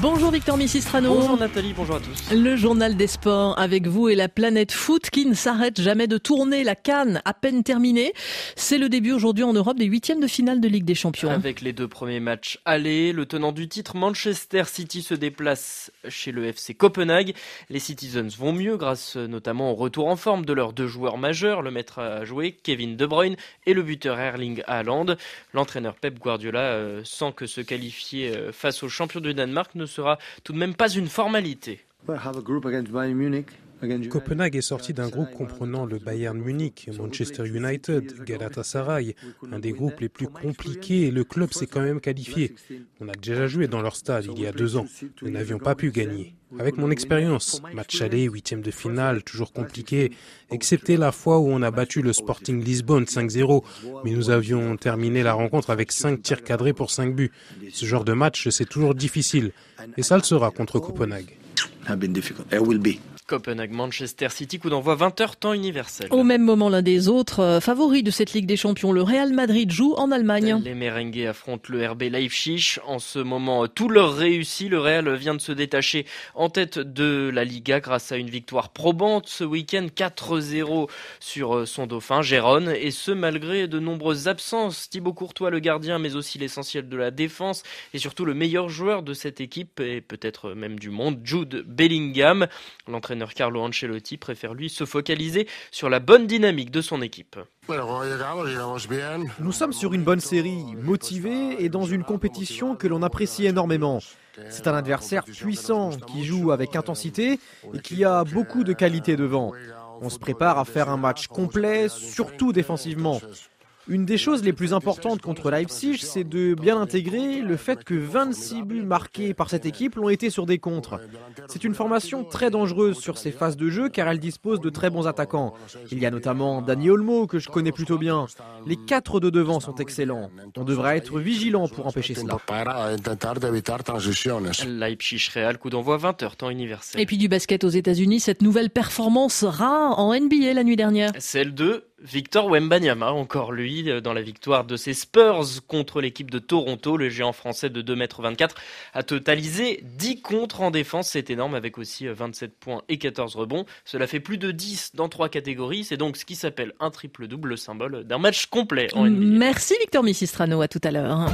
Bonjour Victor Missistrano. Bonjour Nathalie, bonjour à tous. Le journal des sports avec vous et la planète foot qui ne s'arrête jamais de tourner. La canne à peine terminée. C'est le début aujourd'hui en Europe des huitièmes de finale de Ligue des Champions. Avec les deux premiers matchs allés, le tenant du titre Manchester City se déplace chez le FC Copenhague. Les Citizens vont mieux grâce notamment au retour en forme de leurs deux joueurs majeurs, le maître à jouer Kevin De Bruyne et le buteur Erling Haaland. L'entraîneur Pep Guardiola euh, sent que se qualifier euh, face aux champions du Danemark ne sera tout de même pas une formalité. Copenhague est sorti d'un groupe comprenant le Bayern Munich, Manchester United, Galatasaray, un des groupes les plus compliqués et le club s'est quand même qualifié. On a déjà joué dans leur stade il y a deux ans. Nous n'avions pas pu gagner. Avec mon expérience, match aller, huitième de finale, toujours compliqué, excepté la fois où on a battu le Sporting Lisbonne 5-0, mais nous avions terminé la rencontre avec cinq tirs cadrés pour cinq buts. Ce genre de match, c'est toujours difficile, et ça le sera contre Copenhague. Copenhague-Manchester City, coup d'envoi 20h temps universel. Au même moment, l'un des autres euh, favoris de cette Ligue des Champions, le Real Madrid, joue en Allemagne. Les Merengues affrontent le RB Leipzig. En ce moment, tout leur réussit. Le Real vient de se détacher en tête de la Liga grâce à une victoire probante ce week-end 4-0 sur euh, son dauphin, Gérone. Et ce, malgré de nombreuses absences. Thibaut Courtois, le gardien, mais aussi l'essentiel de la défense. Et surtout le meilleur joueur de cette équipe et peut-être même du monde, Jude Bellingham. L'entraîneur Carlo Ancelotti préfère lui se focaliser sur la bonne dynamique de son équipe. Nous sommes sur une bonne série, motivés et dans une compétition que l'on apprécie énormément. C'est un adversaire puissant qui joue avec intensité et qui a beaucoup de qualité devant. On se prépare à faire un match complet, surtout défensivement. Une des choses les plus importantes contre Leipzig, c'est de bien intégrer le fait que 26 buts marqués par cette équipe l'ont été sur des contres. C'est une formation très dangereuse sur ces phases de jeu car elle dispose de très bons attaquants. Il y a notamment Dani Olmo que je connais plutôt bien. Les quatre de devant sont excellents. On devra être vigilant pour empêcher cela. Leipzig Real, coup d'envoi 20h temps universel. Et puis du basket aux États-Unis, cette nouvelle performance rare en NBA la nuit dernière. Celle de Victor Wembanyama, encore lui, euh, dans la victoire de ses Spurs contre l'équipe de Toronto. Le géant français de 2m24 a totalisé 10 contres en défense. C'est énorme avec aussi 27 euh, points et 14 rebonds. Cela fait plus de 10 dans trois catégories. C'est donc ce qui s'appelle un triple-double, symbole d'un match complet en. Merci Victor Missistrano, à tout à l'heure.